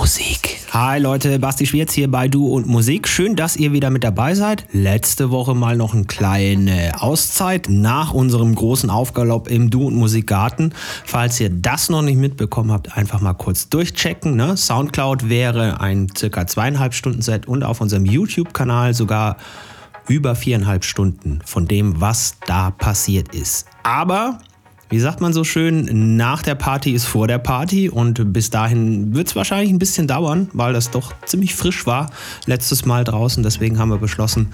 Musik. Hi Leute, Basti Schwierz hier bei Du und Musik. Schön, dass ihr wieder mit dabei seid. Letzte Woche mal noch eine kleine Auszeit nach unserem großen Aufgalopp im Du und Musikgarten. Falls ihr das noch nicht mitbekommen habt, einfach mal kurz durchchecken. Ne? Soundcloud wäre ein circa zweieinhalb Stunden Set und auf unserem YouTube-Kanal sogar über viereinhalb Stunden von dem, was da passiert ist. Aber wie sagt man so schön, nach der Party ist vor der Party und bis dahin wird es wahrscheinlich ein bisschen dauern, weil das doch ziemlich frisch war letztes Mal draußen. Deswegen haben wir beschlossen,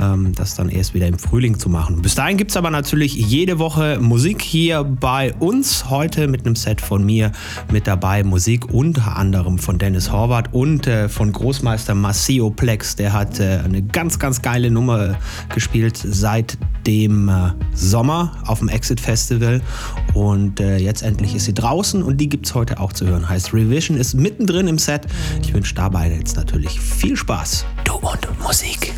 ähm, das dann erst wieder im Frühling zu machen. Bis dahin gibt es aber natürlich jede Woche Musik hier bei uns. Heute mit einem Set von mir mit dabei. Musik unter anderem von Dennis Horvath und äh, von Großmeister Maceo Plex. Der hat äh, eine ganz, ganz geile Nummer gespielt seit dem äh, Sommer auf dem Exit Festival. Und äh, jetzt endlich ist sie draußen und die gibt es heute auch zu hören. Heißt Revision ist mittendrin im Set. Ich wünsche dabei jetzt natürlich viel Spaß. Du und Musik.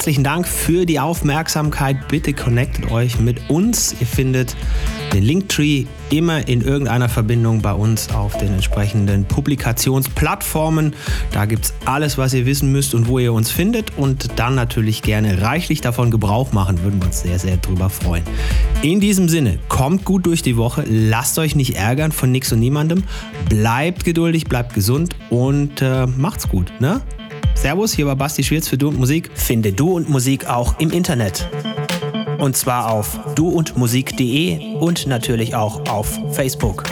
Herzlichen Dank für die Aufmerksamkeit. Bitte connectet euch mit uns. Ihr findet den Linktree immer in irgendeiner Verbindung bei uns auf den entsprechenden Publikationsplattformen. Da gibt es alles, was ihr wissen müsst und wo ihr uns findet. Und dann natürlich gerne reichlich davon Gebrauch machen. Würden wir uns sehr, sehr drüber freuen. In diesem Sinne, kommt gut durch die Woche. Lasst euch nicht ärgern von nichts und niemandem. Bleibt geduldig, bleibt gesund und äh, macht's gut. Ne? Servus, hier war Basti Schwierz für Du und Musik. Finde Du und Musik auch im Internet. Und zwar auf duundmusik.de und natürlich auch auf Facebook.